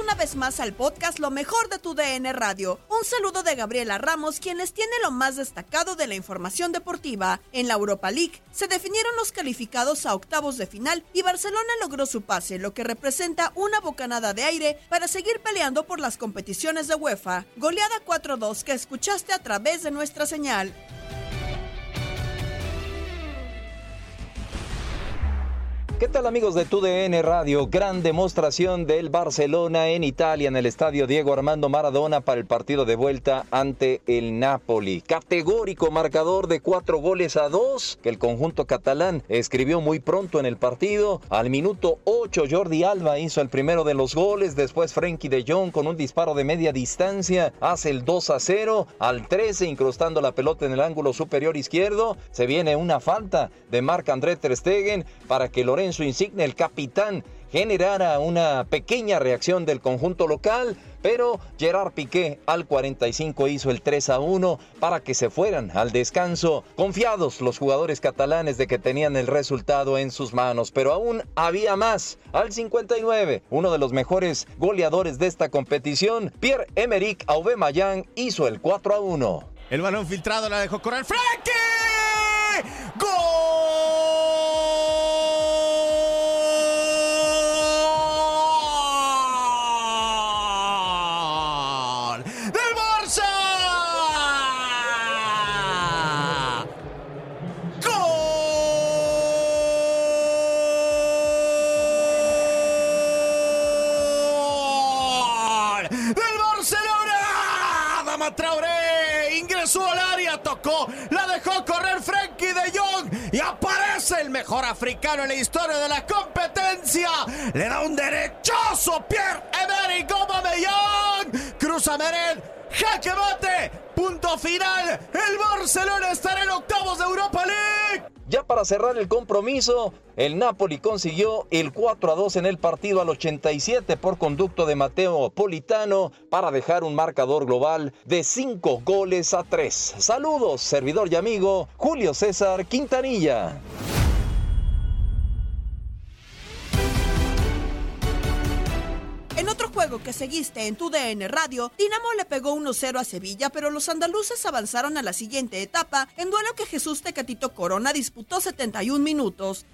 Una vez más al podcast Lo mejor de tu DN Radio. Un saludo de Gabriela Ramos, quien les tiene lo más destacado de la información deportiva. En la Europa League se definieron los calificados a octavos de final y Barcelona logró su pase, lo que representa una bocanada de aire para seguir peleando por las competiciones de UEFA. Goleada 4-2 que escuchaste a través de nuestra señal. ¿Qué tal amigos de TUDN Radio? Gran demostración del Barcelona en Italia en el estadio Diego Armando Maradona para el partido de vuelta ante el Napoli. Categórico marcador de cuatro goles a dos que el conjunto catalán escribió muy pronto en el partido. Al minuto 8 Jordi Alba hizo el primero de los goles, después Frenkie de Jong con un disparo de media distancia hace el 2 a 0. Al 13 incrustando la pelota en el ángulo superior izquierdo se viene una falta de Marc André Ter Stegen para que Lorenzo Insigne, el capitán, generara una pequeña reacción del conjunto local, pero Gerard Piqué al 45 hizo el 3 a 1 para que se fueran al descanso, confiados los jugadores catalanes de que tenían el resultado en sus manos, pero aún había más. Al 59, uno de los mejores goleadores de esta competición, Pierre-Emerick Aubameyang hizo el 4 a 1. El balón filtrado la dejó correr Frankie. ¡Gol! Mejor africano en la historia de la competencia. Le da un derechazo Pierre-Emerick Aubameyang. Cruza Meret, jaque mate, punto final. El Barcelona estará en octavos de Europa League. Ya para cerrar el compromiso, el Napoli consiguió el 4 a 2 en el partido al 87 por conducto de Mateo Politano para dejar un marcador global de 5 goles a 3. Saludos, servidor y amigo Julio César Quintanilla. Que seguiste en tu DN Radio, Dinamo le pegó 1-0 a Sevilla, pero los andaluces avanzaron a la siguiente etapa en duelo que Jesús Tecatito Corona disputó 71 minutos.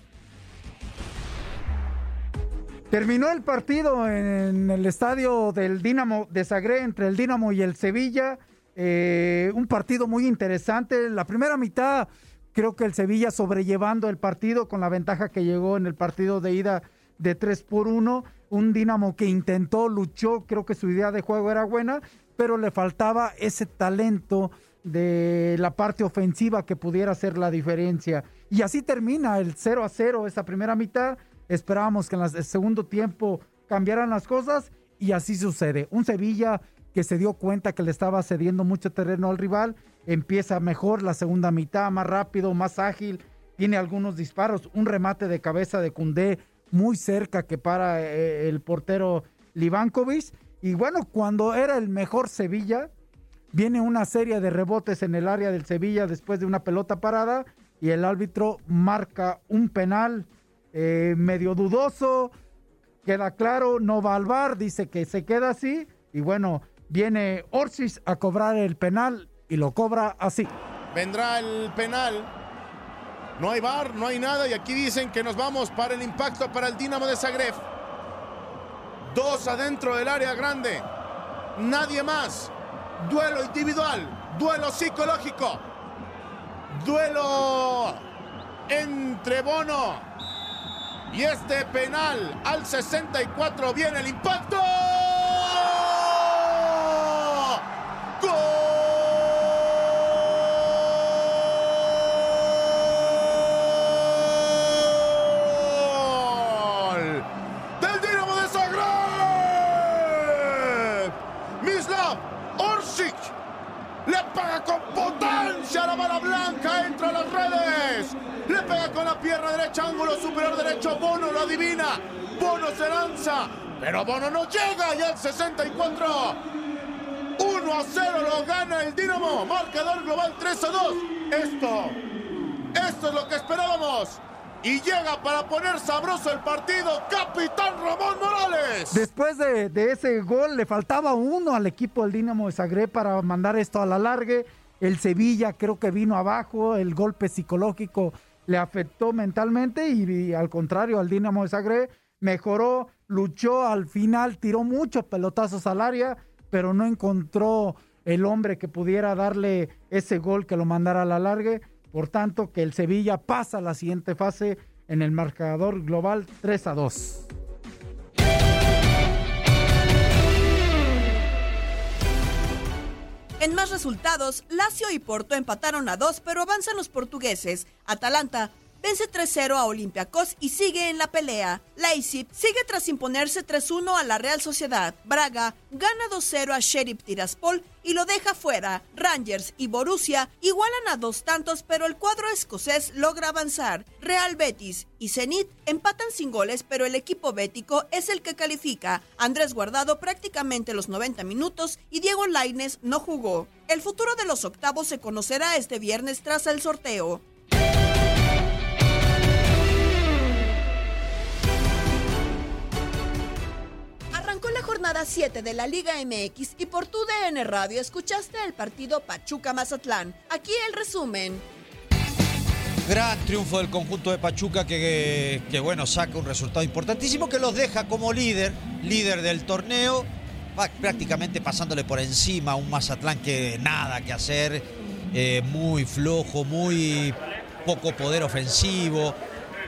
Terminó el partido en el estadio del Dinamo de Zagreb entre el Dinamo y el Sevilla. Eh, un partido muy interesante. La primera mitad, creo que el Sevilla sobrellevando el partido con la ventaja que llegó en el partido de ida de 3 por 1. Un Dinamo que intentó, luchó, creo que su idea de juego era buena, pero le faltaba ese talento de la parte ofensiva que pudiera hacer la diferencia. Y así termina el 0 a 0 esa primera mitad Esperábamos que en el segundo tiempo cambiaran las cosas y así sucede. Un Sevilla que se dio cuenta que le estaba cediendo mucho terreno al rival, empieza mejor la segunda mitad, más rápido, más ágil, tiene algunos disparos, un remate de cabeza de Cundé muy cerca que para eh, el portero Livankovic. Y bueno, cuando era el mejor Sevilla, viene una serie de rebotes en el área del Sevilla después de una pelota parada y el árbitro marca un penal eh, medio dudoso, queda claro, no va al bar, dice que se queda así y bueno, viene Orsis a cobrar el penal y lo cobra así. Vendrá el penal. No hay bar, no hay nada y aquí dicen que nos vamos para el impacto para el Dinamo de Zagreb. Dos adentro del área grande. Nadie más. Duelo individual, duelo psicológico. Duelo entre Bono y este penal al 64 viene el impacto. ¡Gol! Del Dinamo de Zagreb. Mislav Orsic le pega con potencia la bala blanca, entra a las redes. Pega con la pierna derecha, ángulo superior derecho. Bono lo adivina. Bono se lanza. Pero Bono no llega y al 64. 1 a 0 lo gana el Dinamo. Marcador global 3 a 2. Esto, esto es lo que esperábamos. Y llega para poner sabroso el partido, capitán Ramón Morales. Después de, de, ese gol, le faltaba uno al equipo del Dinamo de Zagreb para mandar esto a la largue. El Sevilla creo que vino abajo, el golpe psicológico le afectó mentalmente y, al contrario al Dinamo de Zagreb mejoró, luchó al final, tiró muchos pelotazos al área, pero no encontró el hombre que pudiera darle ese gol que lo mandara a la largue. Por tanto, que el Sevilla pasa a la siguiente fase en el marcador global 3 a 2. En más resultados, Lazio y Porto empataron a dos, pero avanzan los portugueses. Atalanta vence 3-0 a Olympiacos y sigue en la pelea. Leipzig sigue tras imponerse 3-1 a la Real Sociedad. Braga gana 2-0 a Sheriff Tiraspol y lo deja fuera. Rangers y Borussia igualan a dos tantos, pero el cuadro escocés logra avanzar. Real Betis y Zenit empatan sin goles, pero el equipo bético es el que califica. Andrés Guardado prácticamente los 90 minutos y Diego Laines no jugó. El futuro de los octavos se conocerá este viernes tras el sorteo. Jornada 7 de la Liga MX y por tu DN Radio escuchaste el partido Pachuca-Mazatlán. Aquí el resumen. Gran triunfo del conjunto de Pachuca que, que, bueno, saca un resultado importantísimo que los deja como líder, líder del torneo, prácticamente pasándole por encima a un Mazatlán que nada que hacer, eh, muy flojo, muy poco poder ofensivo.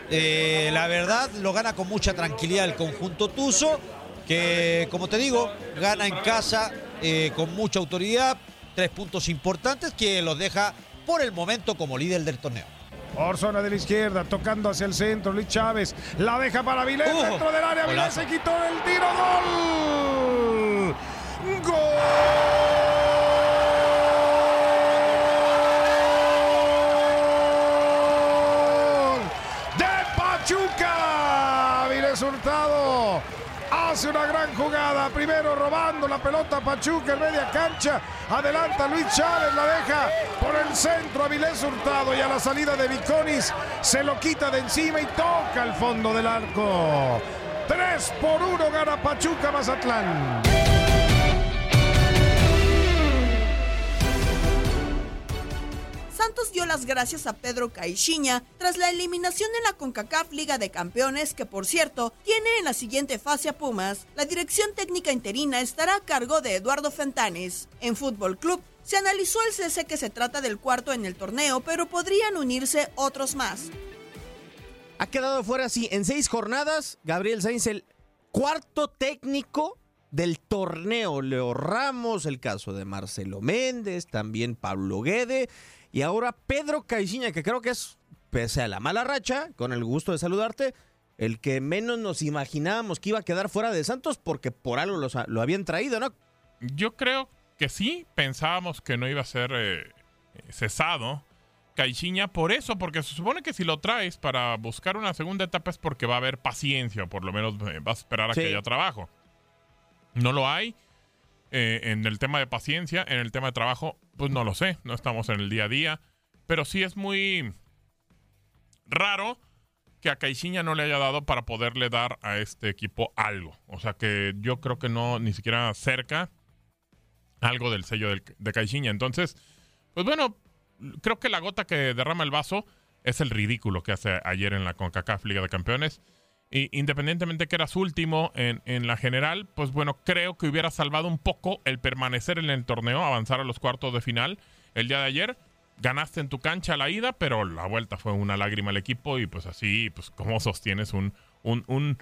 Eh, la verdad lo gana con mucha tranquilidad el conjunto Tuzo que, como te digo, gana en casa eh, con mucha autoridad, tres puntos importantes que los deja por el momento como líder del torneo. Por zona de la izquierda, tocando hacia el centro, Luis Chávez la deja para Vilés uh, dentro del área. Vilés se quitó el tiro, gol. ¡Gol! De Pachuca. Vilés Hurtado hace una gran jugada. Primero robando la pelota Pachuca en media cancha. Adelanta Luis Chávez, la deja por el centro. Avilés Hurtado y a la salida de Viconis se lo quita de encima y toca el fondo del arco. 3 por 1 gana Pachuca Mazatlán. Las gracias a Pedro Caixinha tras la eliminación en la CONCACAF Liga de Campeones, que por cierto tiene en la siguiente fase a Pumas. La dirección técnica interina estará a cargo de Eduardo Fentanes. En Fútbol Club se analizó el cese que se trata del cuarto en el torneo, pero podrían unirse otros más. Ha quedado fuera así en seis jornadas. Gabriel Sainz, el cuarto técnico del torneo. Leo Ramos, el caso de Marcelo Méndez, también Pablo Guede. Y ahora Pedro Caixinha, que creo que es, pese a la mala racha, con el gusto de saludarte, el que menos nos imaginábamos que iba a quedar fuera de Santos porque por algo los- lo habían traído, ¿no? Yo creo que sí, pensábamos que no iba a ser eh, cesado Caixinha por eso, porque se supone que si lo traes para buscar una segunda etapa es porque va a haber paciencia, o por lo menos eh, vas a esperar a Sí. que haya trabajo. No lo hay. Eh, en el tema de paciencia, en el tema de trabajo, pues no lo sé, no estamos en el día a día, pero sí es muy raro que a Caixinha no le haya dado para poderle dar a este equipo algo. O sea que yo creo que no, ni siquiera cerca algo del sello de Caixinha. Entonces, pues bueno, creo que la gota que derrama el vaso es el ridículo que hace ayer en la CONCACAF Liga de Campeones. Y independientemente que eras último en, en la general, pues bueno, creo que hubiera salvado un poco el permanecer en el torneo, avanzar a los cuartos de final. El día de ayer ganaste en tu cancha la ida, pero la vuelta fue una lágrima al equipo y pues así, pues cómo sostienes un, un, un,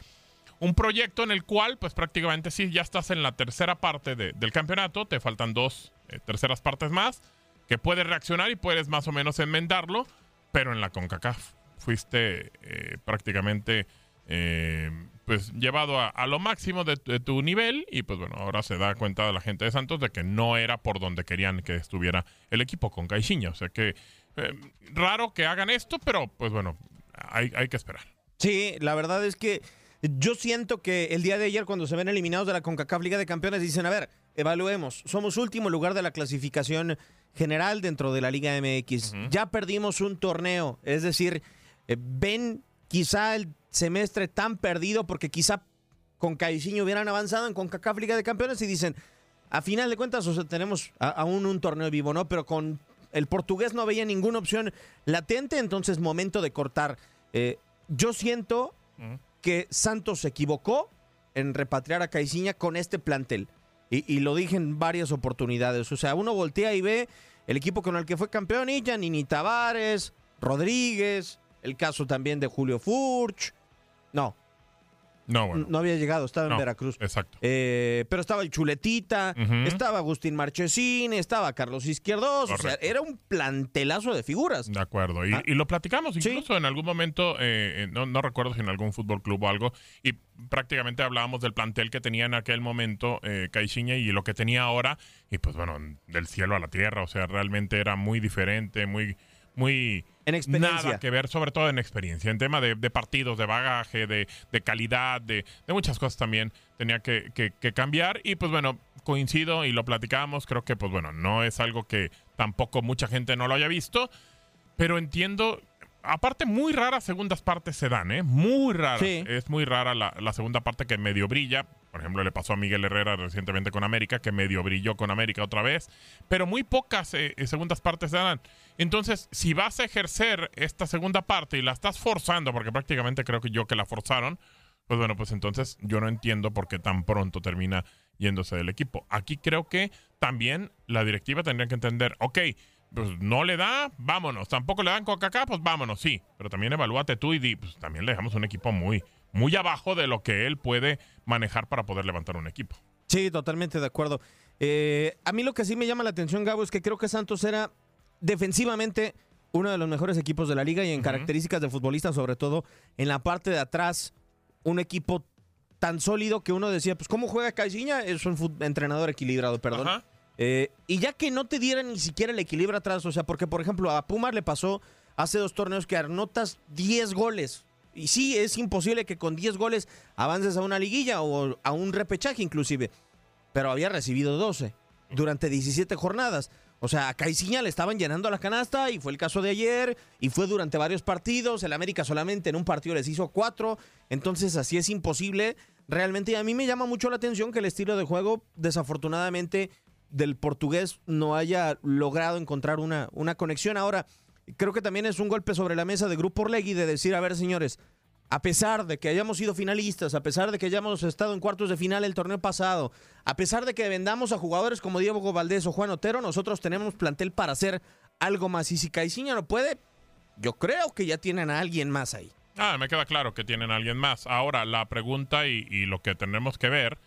un proyecto en el cual pues prácticamente sí, ya estás en la tercera parte de- del campeonato, te faltan dos eh, terceras partes más, que puedes reaccionar y puedes más o menos enmendarlo, pero en la CONCACAF fuiste eh, prácticamente eh, pues llevado a, a lo máximo de, de tu nivel y pues bueno, ahora se da cuenta de la gente de Santos de que no era por donde querían que estuviera el equipo con Caixinha, o sea que eh, raro que hagan esto, pero pues bueno, hay, hay que esperar. Sí, la verdad es que yo siento que el día de ayer cuando se ven eliminados de la CONCACAF Liga de Campeones dicen, a ver, evaluemos, somos último lugar de la clasificación general dentro de la Liga MX. Ya perdimos un torneo, es decir, eh, ven quizá el semestre tan perdido porque quizá con Caixinha hubieran avanzado en CONCACAF Liga de Campeones y dicen, a final de cuentas, o sea, tenemos aún un torneo vivo, ¿no? Pero con el portugués no veía ninguna opción latente, entonces momento de cortar. Eh, yo siento que Santos se equivocó en repatriar a Caixinha con este plantel. Y, y lo dije en varias oportunidades. O sea, uno voltea y ve el equipo con el que fue campeón y ya Nini Tavares, Rodríguez, el caso también de Julio Furch. No, No, bueno. no había llegado, estaba en No, Veracruz. Exacto. Eh, pero estaba el Chuletita, estaba Agustín Marchesín, estaba Carlos Izquierdos, o sea, era un plantelazo de figuras. De acuerdo. Y, Ah. y lo platicamos incluso en algún momento, eh, no, no recuerdo si en algún fútbol club o algo, y prácticamente hablábamos del plantel que tenía en aquel momento eh, Caixinha y lo que tenía ahora, y pues bueno, del cielo a la tierra, o sea, realmente era muy diferente, muy... Muy En experiencia. nada que ver, sobre todo en experiencia, en tema de, de partidos, de bagaje, de, de calidad, de, de muchas cosas también tenía que, que- que cambiar. Y pues bueno, coincido y lo platicábamos, creo que pues bueno, no es algo que tampoco mucha gente no lo haya visto, pero entiendo, aparte muy raras segundas partes se dan, ¿eh? Muy raras. Sí. Es muy rara la, la segunda parte que medio brilla. Por ejemplo, le pasó a Miguel Herrera recientemente con América, que medio brilló con América otra vez. Pero muy pocas eh, eh, segundas partes se dan. Entonces, si vas a ejercer esta segunda parte y la estás forzando, porque prácticamente creo que yo que la forzaron, pues bueno, pues entonces yo no entiendo por qué tan pronto termina yéndose del equipo. Aquí creo que también la directiva tendría que entender, ok, pues no le da, vámonos. Tampoco le dan Coca-Cola, pues vámonos, sí. Pero también evalúate tú y pues también le dejamos un equipo muy, muy abajo de lo que él puede manejar para poder levantar un equipo. Sí, totalmente de acuerdo. Eh, a mí lo que sí me llama la atención, Gabo, es que creo que Santos era defensivamente uno de los mejores equipos de la liga y en características de futbolista, sobre todo en la parte de atrás, un equipo tan sólido que uno decía, pues ¿cómo juega Caixinha? Es un entrenador equilibrado, perdón. Eh, y ya que no te dieran ni siquiera el equilibrio atrás, o sea, porque por ejemplo a Pumas le pasó hace dos torneos que anotas 10 goles. Y sí, es imposible que con 10 goles avances a una liguilla o a un repechaje inclusive. Pero había recibido 12 durante 17 jornadas. O sea, a Caiciña le estaban llenando la canasta y fue el caso de ayer y fue durante varios partidos. El América solamente en un partido les hizo cuatro. Entonces así es imposible. Realmente a mí me llama mucho la atención que el estilo de juego desafortunadamente del portugués no haya logrado encontrar una, una conexión. Ahora, creo que también es un golpe sobre la mesa de Grupo Orlegui de decir, a ver señores, a pesar de que hayamos sido finalistas, a pesar de que hayamos estado en cuartos de final el torneo pasado, a pesar de que vendamos a jugadores como Diego Valdés o Juan Otero, nosotros tenemos plantel para hacer algo más. Y si Caiciña no puede, yo creo que ya tienen a alguien más ahí. Ah, me queda claro que tienen a alguien más. Ahora, la pregunta y, y lo que tenemos que ver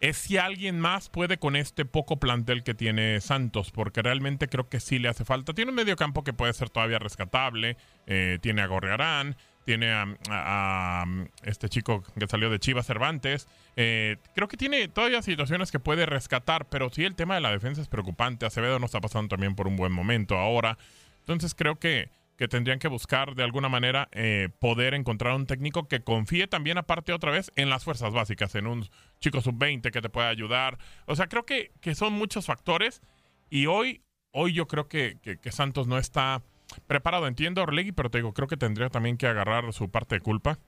es si alguien más puede con este poco plantel que tiene Santos, porque realmente creo que sí le hace falta. Tiene un medio campo que puede ser todavía rescatable, eh, tiene a Gorrearán, tiene a, este chico que salió de Chivas Cervantes. Eh, creo que tiene todavía situaciones que puede rescatar, pero sí el tema de la defensa es preocupante. Acevedo no está pasando también por un buen momento ahora. Entonces creo que, que tendrían que buscar de alguna manera eh, poder encontrar un técnico que confíe también aparte otra vez en las fuerzas básicas, en un chico sub-20 que te pueda ayudar. O sea, creo que, que son muchos factores y hoy, hoy yo creo que, que Santos no está preparado. Entiendo Orlegui, pero te digo, creo que tendría también que agarrar su parte de culpa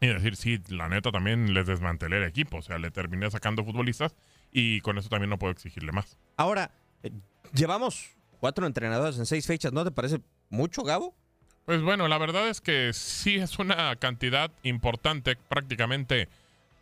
y decir, sí, la neta también les desmantelé el equipo. O sea, le terminé sacando futbolistas y con eso también no puedo exigirle más. Ahora, eh, llevamos cuatro entrenadores en seis fechas. ¿No te parece mucho, Gabo? Pues bueno, la verdad es que sí es una cantidad importante, prácticamente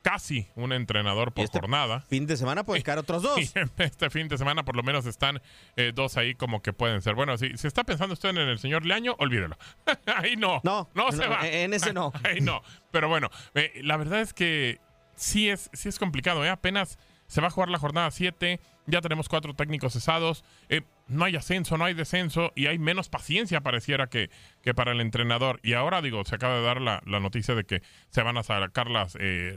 casi un entrenador por este jornada. Fin de semana pueden caer otros dos. Y este fin de semana por lo menos están eh, dos ahí como que pueden ser. Bueno, si, si está pensando usted en el señor Leaño, olvídelo. ahí no. No, no se va. En ese no. ahí no. Pero bueno, eh, la verdad es que sí es, sí es complicado. ¿eh? Apenas se va a jugar la jornada 7. Ya tenemos cuatro técnicos cesados. Eh, no hay ascenso, no hay descenso y hay menos paciencia, pareciera que, que para el entrenador. Y ahora, digo, se acaba de dar la, noticia de que se van a sacar las eh,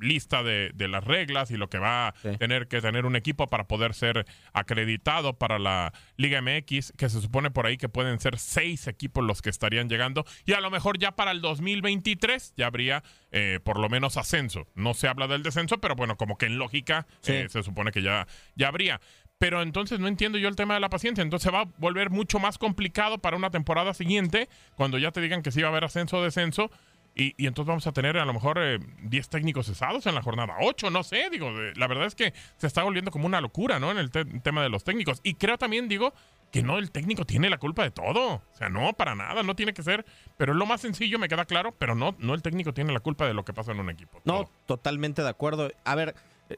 lista de, de, las reglas y lo que va a tener que tener un equipo para poder ser acreditado para la Liga MX, que se supone por ahí que pueden ser seis equipos los que estarían llegando. Y a lo mejor ya para el 2023 ya habría eh, por lo menos ascenso. No se habla del descenso, pero bueno, como que en lógica eh, se supone que ya, ya habría. Pero entonces no entiendo yo el tema de la paciencia. Entonces va a volver mucho más complicado para una temporada siguiente, cuando ya te digan que sí va a haber ascenso o descenso. Y, entonces vamos a tener a lo mejor 10 eh, técnicos cesados en la jornada 8, no sé, digo, la verdad es que se está volviendo como una locura, ¿no? En el tema de los técnicos. Y creo también, digo, que no, el técnico tiene la culpa de todo. O sea, no, para nada, no tiene que ser. Pero es lo más sencillo, me queda claro, pero no, no el técnico tiene la culpa de lo que pasa en un equipo. No, totalmente de acuerdo. A ver,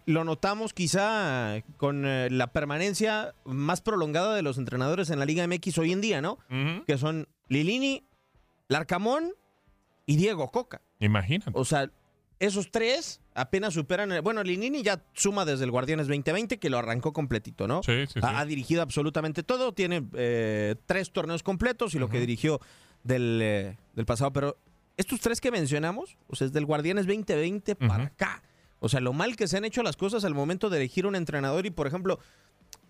lo notamos quizá con eh, la permanencia más prolongada de los entrenadores en la Liga MX hoy en día, ¿no? Que son Lilini, Larcamón y Diego Coca. Imagínate. O sea, esos tres apenas superan. bueno, Lilini ya suma desde el Guardianes 2020, que lo arrancó completito, ¿no? Sí, sí, Ha, dirigido absolutamente todo. Tiene eh, tres torneos completos y lo que dirigió del, eh, del pasado. Pero estos tres que mencionamos, o sea, es del Guardianes 2020 para acá. O sea, lo mal que se han hecho las cosas al momento de elegir un entrenador y, por ejemplo,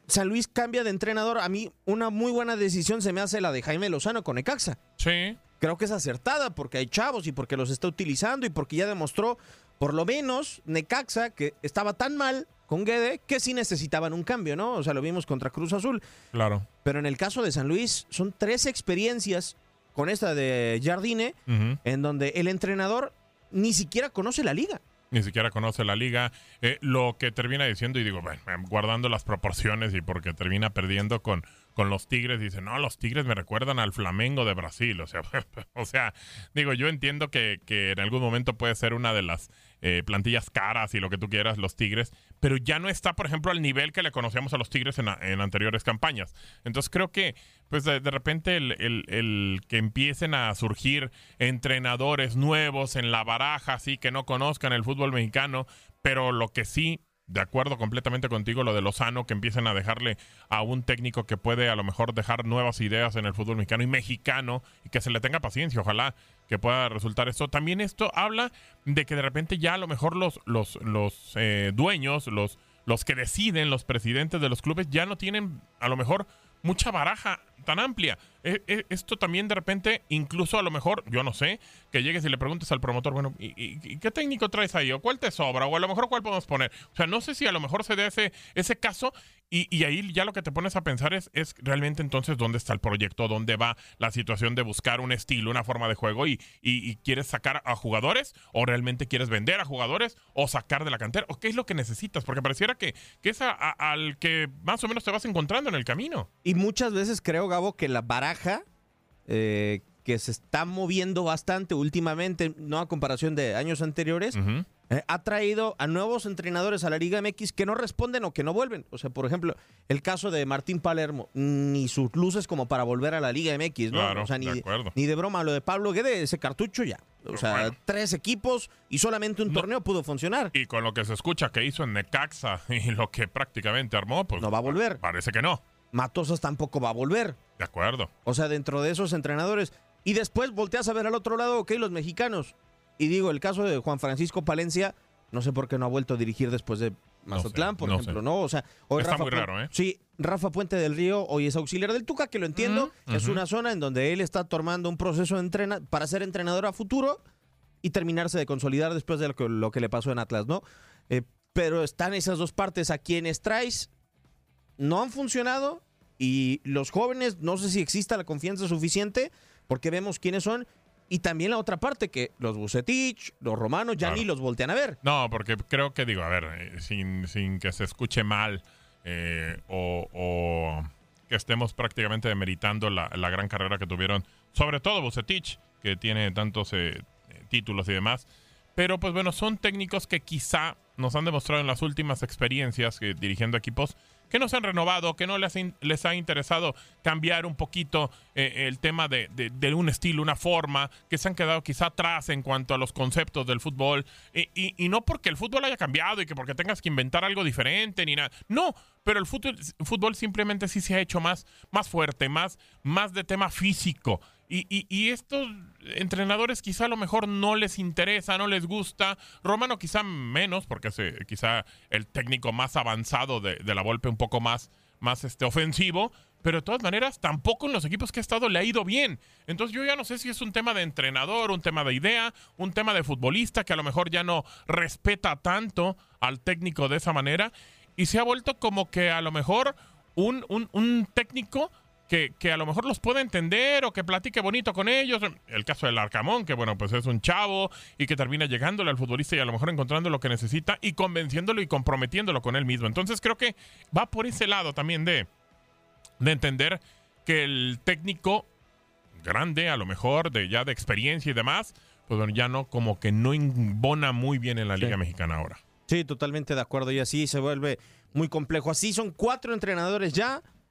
San Luis cambia de entrenador. A mí una muy buena decisión se me hace la de Jaime Lozano con Ecaxa. Sí. Creo que es acertada porque hay chavos y porque los está utilizando y porque ya demostró, por lo menos, Necaxa, que estaba tan mal con Guede que sí necesitaban un cambio, ¿no? O sea, lo vimos contra Cruz Azul. Claro. Pero en el caso de San Luis, son tres experiencias con esta de Jardine, en donde el entrenador ni siquiera conoce la liga ni siquiera conoce la liga. Eh, lo que termina diciendo, y digo, bueno, guardando las proporciones y porque termina perdiendo con, con los Tigres, dice, no, los Tigres me recuerdan al Flamengo de Brasil. O sea, o sea digo, yo entiendo que, que en algún momento puede ser una de las eh, plantillas caras y lo que tú quieras, los Tigres, pero ya no está, por ejemplo, al nivel que le conocíamos a los Tigres en, anteriores campañas. Entonces creo que, pues de, repente, el, que empiecen a surgir entrenadores nuevos en la baraja, así que no conozcan el fútbol mexicano, pero lo que sí de acuerdo completamente contigo lo de Lozano, que empiecen a dejarle a un técnico que puede a lo mejor dejar nuevas ideas en el fútbol mexicano y mexicano y que se le tenga paciencia, ojalá que pueda resultar esto. También esto habla de que de repente ya a lo mejor los, los, los eh, dueños, los, los que deciden, los presidentes de los clubes, ya no tienen a lo mejor mucha baraja tan amplia. E- e- esto también de repente, incluso a lo mejor, yo no sé, que llegues y le preguntes al promotor, bueno, ¿y, qué técnico traes ahí? ¿O cuál te sobra? O a lo mejor cuál podemos poner. O sea, no sé si a lo mejor se dé ese, ese caso y, y ahí ya lo que te pones a pensar es, es realmente entonces dónde está el proyecto, dónde va la situación de buscar un estilo, una forma de juego y, y- quieres sacar a jugadores o realmente quieres vender a jugadores o sacar de la cantera o qué es lo que necesitas, porque pareciera que, que es al que más o menos te vas encontrando en el camino. Y muchas veces creo, Gabo, que la baraja eh, que se está moviendo bastante últimamente, no a comparación de años anteriores, eh, ha traído a nuevos entrenadores a la Liga MX que no responden o que no vuelven. O sea, por ejemplo, el caso de Martín Palermo, ni sus luces como para volver a la Liga MX, ¿no? Claro, o sea, ni de acuerdo. ni de broma lo de Pablo Guede, ese cartucho ya. O sea, tres equipos y solamente un torneo pudo funcionar. Y con lo que se escucha que hizo en Necaxa y lo que prácticamente armó, pues No va a volver. parece que no. Matosas tampoco va a volver. De acuerdo. O sea, dentro de esos entrenadores. Y después volteas a ver al otro lado, ok, los mexicanos. Y digo, el caso de Juan Francisco Palencia, no sé por qué no ha vuelto a dirigir después de Mazatlán, por no ejemplo, sé. ¿no? O sea, hoy Está Rafa muy raro, ¿eh? Sí, Rafa Puente del Río hoy es auxiliar del Tuca, que lo entiendo. Es una zona en donde él está tomando un proceso de entrena para ser entrenador a futuro y terminarse de consolidar después de lo que, lo que le pasó en Atlas, ¿no? Eh, pero están esas dos partes a quienes traes no han funcionado y los jóvenes no sé si exista la confianza suficiente porque vemos quiénes son y también la otra parte que los Bucetich, los romanos ya Claro. ni los voltean a ver. No, porque creo que digo, a ver, eh, sin, sin que se escuche mal eh, o, o que estemos prácticamente demeritando la, la gran carrera que tuvieron, sobre todo Bucetich, que tiene tantos eh, eh, títulos y demás. Pero pues bueno, son técnicos que quizá nos han demostrado en las últimas experiencias eh, dirigiendo equipos que no se han renovado, que no les, les ha interesado cambiar un poquito eh, el tema de, de- un estilo, una forma, que se han quedado quizá atrás en cuanto a los conceptos del fútbol. Y, y- y no porque el fútbol haya cambiado y que porque tengas que inventar algo diferente ni nada. No, pero el fútbol, fútbol simplemente sí se ha hecho más, más fuerte, más, más de tema físico. Y, y- y estos entrenadores quizá a lo mejor no les interesa, no les gusta. Romano quizá menos, porque es quizá el técnico más avanzado de, de la Volpe, un poco más, más este, ofensivo. Pero de todas maneras, tampoco en los equipos que ha estado le ha ido bien. Entonces yo ya no sé si es un tema de entrenador, un tema de idea, un tema de futbolista que a lo mejor ya no respeta tanto al técnico de esa manera. Y se ha vuelto como que a lo mejor un, un- un técnico que, que a lo mejor los puede entender o que platique bonito con ellos. El caso del Arcamón, que bueno, pues es un chavo y que termina llegándole al futbolista y a lo mejor encontrando lo que necesita y convenciéndolo y comprometiéndolo con él mismo. Entonces creo que va por ese lado también de, de entender que el técnico grande, a lo mejor, de ya de experiencia y demás, pues bueno, ya no, como que no embona muy bien en la Liga Mexicana ahora. Sí, totalmente de acuerdo. Y así se vuelve muy complejo. Así son cuatro entrenadores ya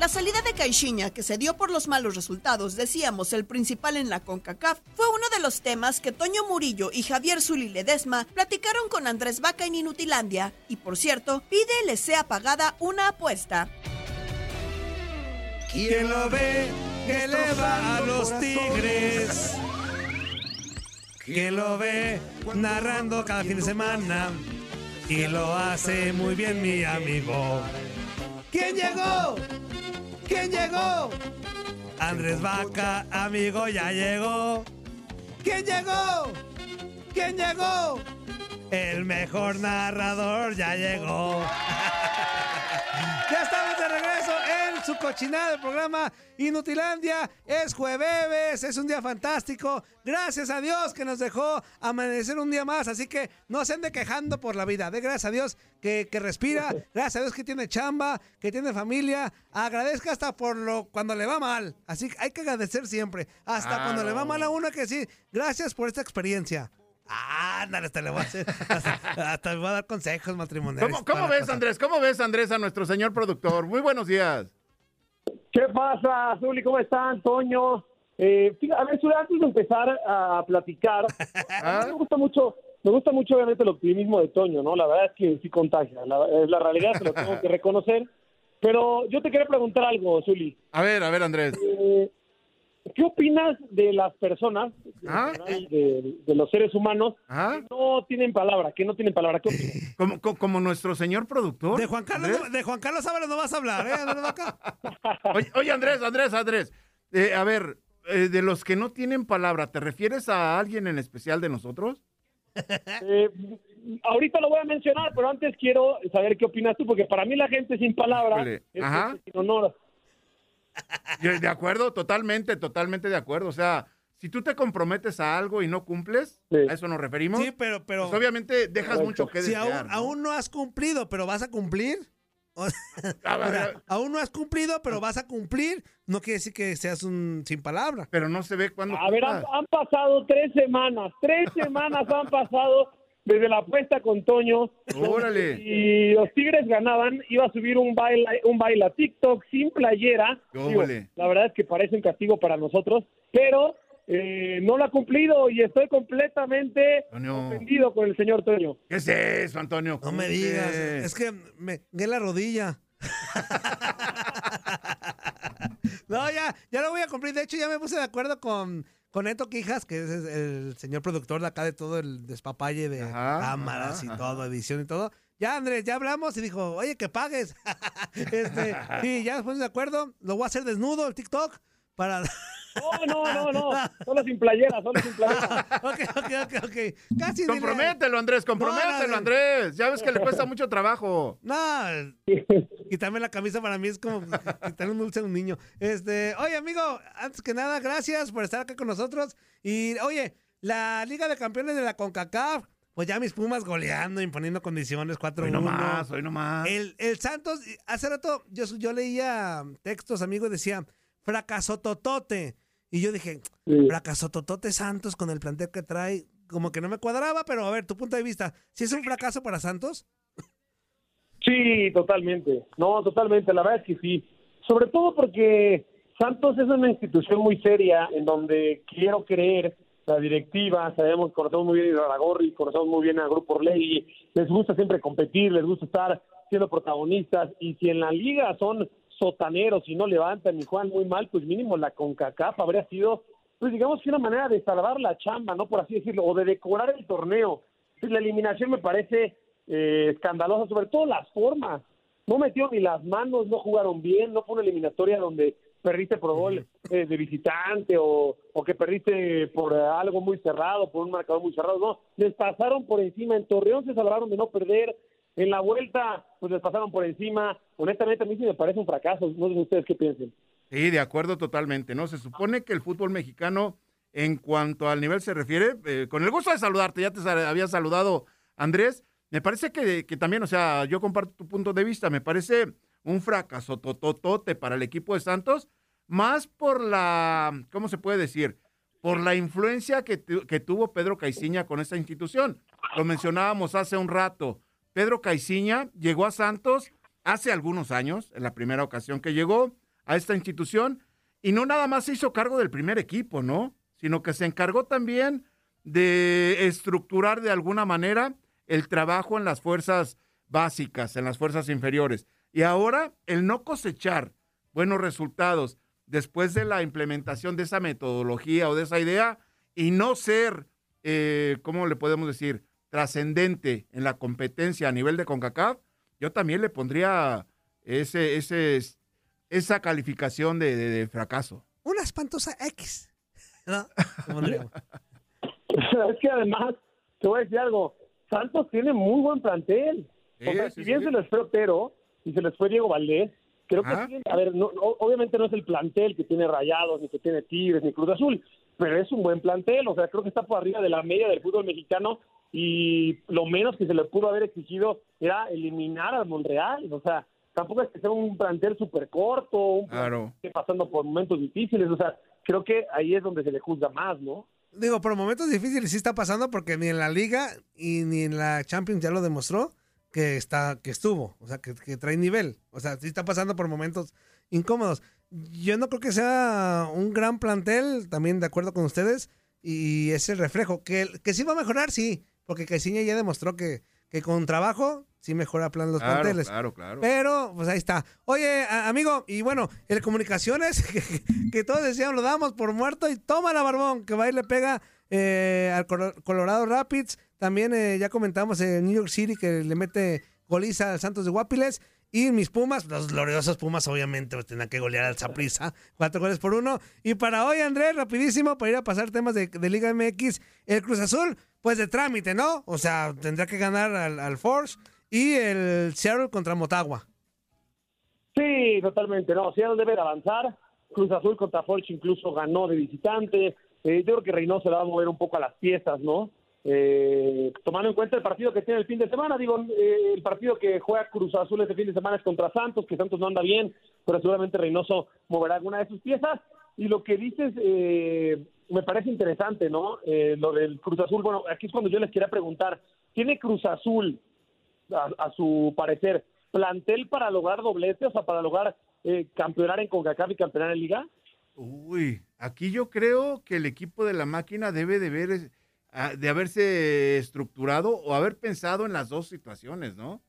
La salida de Caixinha, que se dio por los malos resultados, decíamos el principal en la CONCACAF, fue uno de los temas que Toño Murillo y Javier Zuli Ledesma platicaron con Andrés Vaca en Inutilandia. Y por cierto, pide le sea pagada una apuesta. ¿Quién lo ve que le va a los tigres? ¿Quién lo ve narrando cada fin de semana? Y lo hace muy bien mi amigo. ¿Quién llegó? ¿Quién llegó? Andrés Vaca, amigo, ya llegó. ¿Quién llegó? ¿Quién llegó? El mejor narrador ya llegó. ya estamos de regreso. Su cochinada del programa Inutilandia. Es jueves, es un día fantástico. Gracias a Dios que nos dejó amanecer un día más. Así que no se ande quejando por la vida. De gracias a Dios que, que respira. Gracias a Dios que tiene chamba, que tiene familia. Agradezca hasta por lo cuando le va mal. Así que hay que agradecer siempre. Hasta cuando le va mal a uno que sí. Gracias por esta experiencia. Ah, hasta le voy a hacer. Hasta, hasta voy a dar consejos matrimoniales. ¿Cómo, ves. Andrés? ¿Cómo ves, Andrés, a nuestro señor productor? Muy buenos días. ¿Qué pasa, Zuli? ¿Cómo están, Toño? Eh, a ver, Zuli, antes de empezar a platicar, a mí me gusta mucho, me gusta mucho obviamente el optimismo de Toño, ¿no? La verdad es que sí contagia, la, es la realidad, se lo tengo que reconocer. Pero yo te quería preguntar algo, Zuli. A ver, a ver, Andrés. Eh, ¿Qué opinas de las personas, Ah. de, de los seres humanos, que no tienen palabra, que no tienen palabra? ¿Qué opinas? Como, co- como nuestro señor productor. De Juan Carlos, Andrés. no- de Juan Carlos Ábalos no vas a hablar, ¿eh? Vaca. Oye, oye, Andrés, Andrés, Andrés. eh, a ver, eh, de los que no tienen palabra, ¿te refieres a alguien en especial de nosotros? Eh, ahorita lo voy a mencionar, pero antes quiero saber qué opinas tú, porque para mí la gente sin palabra Híjole, es ajá. sin honor. De acuerdo, totalmente, totalmente de acuerdo. O sea, si tú te comprometes a algo y no cumples, ¿a eso nos referimos? Sí, pero, pero. Pues obviamente dejas mucho que si desear. aún, ¿no? aún no has cumplido, pero vas a cumplir. O- o sea, aún no has cumplido, pero vas a cumplir. No quiere decir que seas un sin palabra. Pero no se ve cuando. A ver, han, han pasado tres semanas, tres semanas han pasado desde la apuesta con Toño. Órale. Y los Tigres ganaban, iba a subir un baile, un baile a TikTok sin playera. Digo, Órale. la verdad es que parece un castigo para nosotros, pero eh, no lo ha cumplido y estoy completamente Toño. ofendido con el señor Toño. ¿Qué es eso, Antonio? No me digas. Es que me me la rodilla. no, ya, ya lo voy a cumplir. De hecho, ya me puse de acuerdo con, con Neto Quijas, que es el señor productor de acá de todo el despapalle de cámaras y ajá. todo, edición y todo. Ya, Andrés, ya hablamos y dijo, oye, que pagues. este, sí, ya pusimos de acuerdo. Lo voy a hacer desnudo, el TikTok, para... No, no, no, no. Solo sin playera, solo sin playera. ok, ok, ok, ok. Casi dile- Compromételo, Andrés, compromételo, No, Andrés. Ya ves que le cuesta mucho trabajo. No, quitarme la camisa para mí es como quitarle un dulce a un niño. Este, oye, amigo, antes que nada, gracias por estar acá con nosotros. Y, oye, la Liga de Campeones de la CONCACAF, pues ya mis Pumas goleando, imponiendo condiciones 4-1. Hoy nomás, hoy nomás. El, el Santos, hace rato yo, yo leía textos, amigo, y decía, fracaso totote. Y yo dije, fracaso totote Santos con el plantel que trae, como que no me cuadraba, pero a ver, tu punto de vista, ¿si es un fracaso para Santos? Sí, totalmente. No, totalmente. La verdad es que sí. Sobre todo porque Santos es una institución muy seria en donde quiero creer la directiva, sabemos, conocemos muy bien a Iraragorri, conocemos muy bien a Grupo Orlegui, les gusta siempre competir, les gusta estar siendo protagonistas y si en la liga son sotaneros y no levantan y juegan muy mal, pues mínimo la CONCACAF habría sido, pues digamos que una manera de salvar la chamba, ¿no? Por así decirlo, o de decorar el torneo. Pues, la eliminación me parece eh, escandalosa, sobre todo las formas. No metió ni las manos, no jugaron bien, no fue una eliminatoria donde perdiste por gol eh, de visitante o, o que perdiste por algo muy cerrado, por un marcador muy cerrado. No, les pasaron por encima. En Torreón se salvaron de no perder. En la vuelta, pues les pasaron por encima. Honestamente, a mí sí me parece un fracaso. No sé ustedes qué piensen. Sí, de acuerdo totalmente, ¿no? Se supone que el fútbol mexicano, en cuanto al nivel se refiere, eh, con el gusto de saludarte, ya te había saludado Andrés, me parece que, que también, o sea, yo comparto tu punto de vista, me parece un fracaso tototote para el equipo de Santos, más por la, ¿cómo se puede decir? Por la influencia que, tu- tuvo Pedro Caiciña con esta institución. Lo mencionábamos hace un rato. Pedro Caiciña llegó a Santos hace algunos años, en la primera ocasión que llegó a esta institución, y no nada más se hizo cargo del primer equipo, ¿no? Sino que se encargó también de estructurar de alguna manera el trabajo en las fuerzas básicas, en las fuerzas inferiores. Y ahora el no cosechar buenos resultados después de la implementación de esa metodología o de esa idea y no ser, eh, ¿cómo le podemos decir?, trascendente en la competencia a nivel de CONCACAF, yo también le pondría ese, ese, esa calificación de, de- de fracaso. Una espantosa X. ¿No? Es que además, te voy a decir algo, Santos tiene muy buen plantel. O Sí, sea, sí, si bien sí. se les fue Otero y se les fue Diego Valdés, Creo que, Ah. tiene- a ver, no, o- obviamente no es el plantel que tiene Rayados, ni que tiene Tigres, ni Cruz Azul, pero es un buen plantel, o sea, creo que está por arriba de la media del fútbol mexicano y lo menos que se le pudo haber exigido era eliminar al Monreal, o sea, tampoco es que sea un plantel súper corto, un Claro. que esté pasando por momentos difíciles, o sea, creo que ahí es donde se le juzga más, ¿no? Digo, por momentos difíciles sí está pasando porque ni en la liga y ni en la Champions ya lo demostró que está que estuvo, o sea, que, que trae nivel. O sea, sí está pasando por momentos incómodos. Yo no creo que sea un gran plantel, también de acuerdo con ustedes, y es el reflejo. Que, que sí va a mejorar, sí, porque Caiciña ya demostró que, que con trabajo sí mejora plan los Claro, planteles. claro, claro. Pero, pues ahí está. Oye, a- amigo, y bueno, el comunicaciones, que, que todos decían, lo damos por muerto, y toma la barbón, que va y le pega eh, al Colo- Colorado Rapids. También eh, ya comentamos en New York City que le mete goliza al Santos de Guapiles. Y mis Pumas, los gloriosos Pumas, obviamente, pues tenían que golear al Zaprisa. Cuatro goles por uno. Y para hoy, Andrés, rapidísimo, para ir a pasar temas de, Liga MX, el Cruz Azul, pues de trámite, ¿no? O sea, tendrá que ganar al, al Force y el Seattle contra Motagua. Sí, totalmente. No, Seattle debe de avanzar. Cruz Azul contra Forge incluso ganó de visitante. Eh, yo creo que Reynoso le va a mover un poco a las piezas, ¿no? Eh, tomando en cuenta el partido que tiene el fin de semana, digo, eh, el partido que juega Cruz Azul este fin de semana es contra Santos, que Santos no anda bien, pero seguramente Reynoso moverá alguna de sus piezas. Y lo que dices eh, me parece interesante, ¿no? Eh, lo del Cruz Azul, bueno, aquí es cuando yo les quería preguntar, ¿tiene Cruz Azul a, su parecer, plantel para lograr doblete, o sea, para lograr eh, campeonar en CONCACAF y campeonar en Liga? Uy, aquí yo creo que el equipo de la máquina debe de ver, de haberse estructurado o haber pensado en las dos situaciones, ¿no?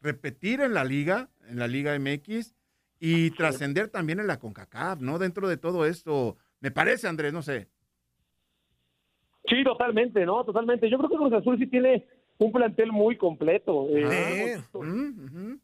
Repetir en la liga, en la Liga MX y trascender también en la CONCACAF, ¿no? Dentro de todo esto, me parece, Andrés, no sé. Sí, totalmente, ¿no? Totalmente. Yo creo que Cruz Azul sí tiene un plantel muy completo. eh,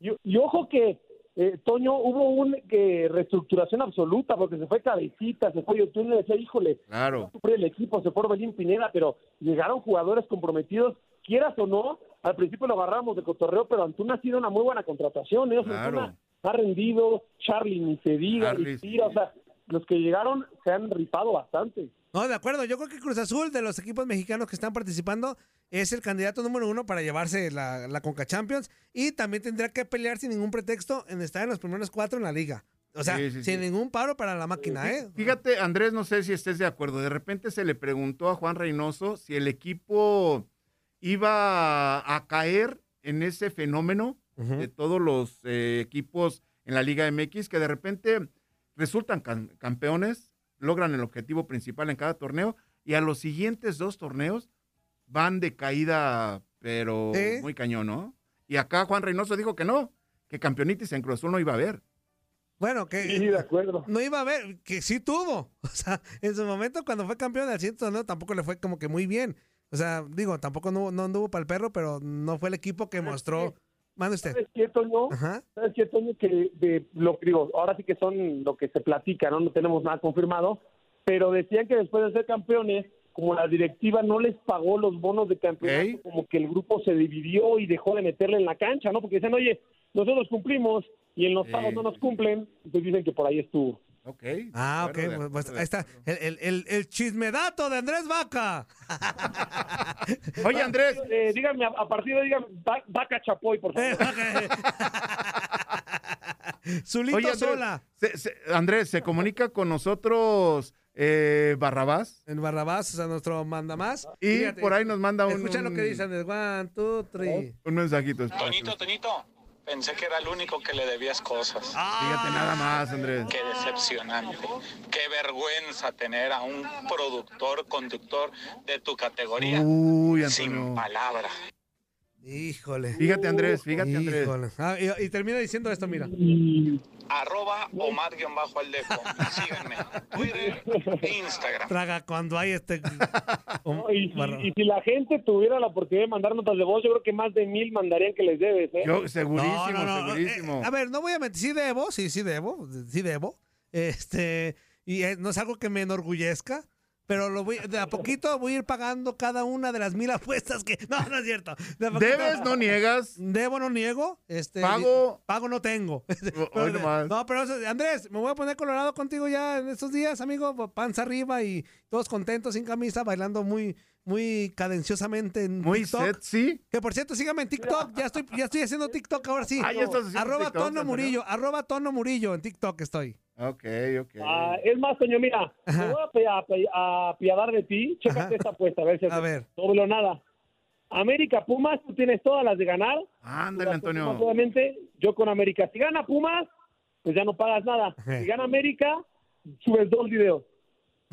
y, y ojo que, eh, Toño, hubo una reestructuración absoluta porque se fue Cabecita, se fue Yotun, le decía, híjole, Claro. sufrir el equipo, se fue Orbelín Pineda, pero llegaron jugadores comprometidos, quieras o no, al principio lo agarramos de cotorreo, pero Antuna ha sido una muy buena contratación, ¿eh? Claro. Antuna ha rendido, Charlie ni se diga, ni tira, o sea, los que llegaron se han rifado bastante. No, de acuerdo. Yo creo que Cruz Azul, de los equipos mexicanos que están participando, es el candidato número uno para llevarse la, la Conca Champions. Y también tendrá que pelear sin ningún pretexto en estar en los primeros cuatro en la liga. O sea, Sí, sí, sin sí. ningún paro para la máquina, ¿eh? Fíjate, Andrés, no sé si estés de acuerdo. De repente se le preguntó a Juan Reynoso si el equipo iba a caer en ese fenómeno de todos los eh, equipos en la Liga MX que de repente resultan cam- campeones, logran el objetivo principal en cada torneo y a los siguientes dos torneos van de caída, pero Sí. muy cañón, ¿no? Y acá Juan Reynoso dijo que no, que campeonitis en Cruz Azul no iba a haber. Bueno, que de acuerdo. no iba a ver, que sí tuvo. O sea, en su momento cuando fue campeón del 100 no tampoco le fue como que muy bien. O sea, digo, tampoco no, no anduvo para el perro, pero no fue el equipo que mostró. Mande usted. ¿Sabes qué, Toño? Ajá. ¿Sabes qué, Toño? Que de, lo digo, ahora sí que son lo que se platica, ¿no? No tenemos nada confirmado, pero decían que después de ser campeones, como la directiva no les pagó los bonos de campeonato, como que el grupo se dividió y dejó de meterle en la cancha, ¿no? Porque dicen, oye, nosotros cumplimos y en los pagos no nos cumplen, entonces dicen que por ahí estuvo. Ok. Ah, ok, pues, pues, ahí está. El, el, el, el chismedato de Andrés Vaca. Oye, Andrés. Eh, díganme, a, a partir de díganme, Va- Vaca Chapoy, por favor. Zulito Oye, Andrés, sola. se- se- Andrés, ¿se comunica con nosotros eh, Barrabás? En Barrabás, o sea, nuestro manda más. Y por ahí nos manda un- Escucha lo que un- dice Andrés. One, two, three. Un mensajito. espera. Toñito, Toñito, pensé que era el único que le debías cosas. Fíjate nada más, Andrés. Qué decepcionante. Qué vergüenza tener a un productor, conductor de tu categoría Uy, sin palabra. Híjole. Fíjate, Andrés, fíjate, Andrés. Híjole. Ah, y, y termina diciendo esto, mira. Arroba Omar-Aldeco. Síganme. Twitter e Instagram. Traga cuando hay este. No, y, si, Barra- y si la gente tuviera la oportunidad de mandar notas de voz, yo creo que más de mil mandarían que les debes, ¿eh? Yo, segurísimo, No, no, no, segurísimo. eh, a ver, no voy a mentir. Sí debo, sí, sí debo. Sí debo. Este. Y eh, no es algo que me enorgullezca. Pero lo voy, de a poquito voy a ir pagando cada una de las mil apuestas que... No, no es cierto. De a poquito- ¿Debes, no niegas? Debo, no niego. Este, Pago. Pago no tengo. hoy nomás. no, pero eso- Andrés, me voy a poner colorado contigo ya en estos días, amigo. Panza arriba y todos contentos, sin camisa, bailando muy, muy cadenciosamente en Muy TikTok. sexy. Que por cierto, síganme en TikTok. Ya estoy, ya estoy haciendo TikTok ahora sí. Ah, ya estás haciendo Arroba TikTok, Tono. Murillo. Arroba Tono Murillo. En TikTok estoy. Ok, ok. Ah, es más, Toño, mira, me voy a, a apiadar de ti. Chécate esta apuesta, a ver si A ver. doble o nada. América Pumas, tú tienes todas las de ganar. Ándale, Antonio. Pumas, obviamente, yo con América. Si gana Pumas, pues ya no pagas nada. Si gana América, subes dos videos.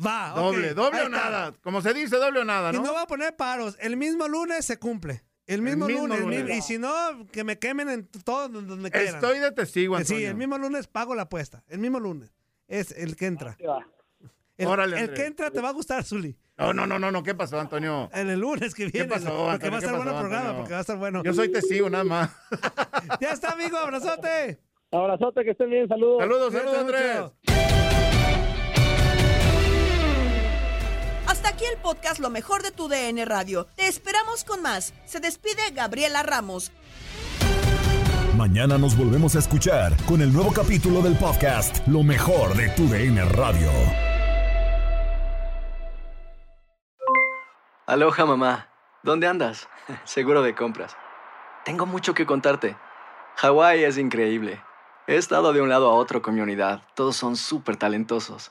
Va. Doble, doble Ahí o está. nada. Como se dice, doble o nada, Y ¿no? no voy a poner paros. El mismo lunes se cumple. El mismo, mismo lunes. el lunes. mismo- y si no, que me quemen en todo donde quieran. Estoy de testigo, Eh, Sí, Antonio. el mismo lunes pago la apuesta. El mismo lunes. Es el que entra. El, Órale, el que entra te va a gustar, Zuli. No, no, no, no, no. ¿Qué pasó, Antonio? En el lunes que ¿Qué viene. pasó, porque va a Antonio? estar ¿Qué bueno el programa, Antonio? porque va a estar bueno. Yo soy testigo, nada más. Ya está, amigo, abrazote. Abrazote, que estén bien, saludos. Saludos, saludos, Andrés. mucho. Hasta aquí el podcast Lo mejor de tu DN Radio. Te esperamos con más. Se despide Gabriela Ramos. Mañana nos volvemos a escuchar con el nuevo capítulo del podcast Lo mejor de tu DN Radio. Aloha mamá, ¿dónde andas? Seguro de compras. Tengo mucho que contarte. Hawái es increíble. He estado de un lado a otro con mi unidad. Todos son súper talentosos.